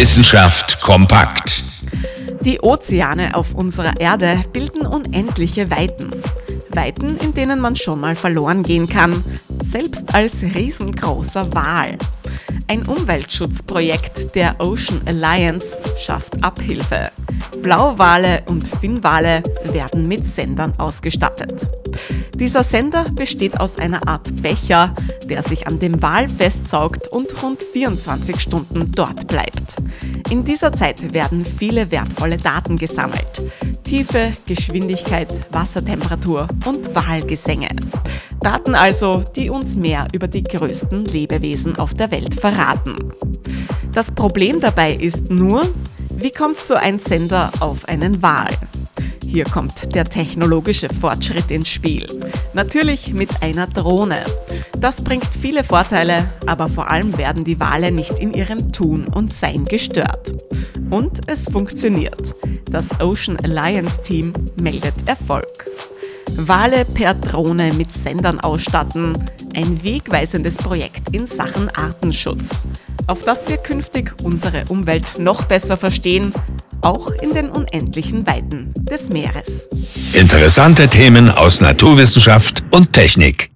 Wissenschaft kompakt. Die Ozeane auf unserer Erde bilden unendliche Weiten. Weiten, in denen man schon mal verloren gehen kann, selbst als riesengroßer Wal. Ein Umweltschutzprojekt der Ocean Alliance schafft Abhilfe. Blauwale und Finnwale werden mit Sendern ausgestattet. Dieser Sender besteht aus einer Art Becher, der sich an dem Wal festsaugt und rund 24 Stunden dort bleibt. In dieser Zeit werden viele wertvolle Daten gesammelt. Tiefe, Geschwindigkeit, Wassertemperatur und Wahlgesänge. Daten also, die uns mehr über die größten Lebewesen auf der Welt verraten. Das Problem dabei ist nur, wie kommt so ein Sender auf einen Wal? Hier kommt der technologische Fortschritt ins Spiel. Natürlich mit einer Drohne. Das bringt viele Vorteile, aber vor allem werden die Wale nicht in ihrem Tun und Sein gestört. Und es funktioniert. Das Ocean Alliance Team meldet Erfolg. Wale per Drohne mit Sendern ausstatten. Ein wegweisendes Projekt in Sachen Artenschutz, auf das wir künftig unsere Umwelt noch besser verstehen, auch in den unendlichen Weiten des Meeres. Interessante Themen aus Naturwissenschaft und Technik.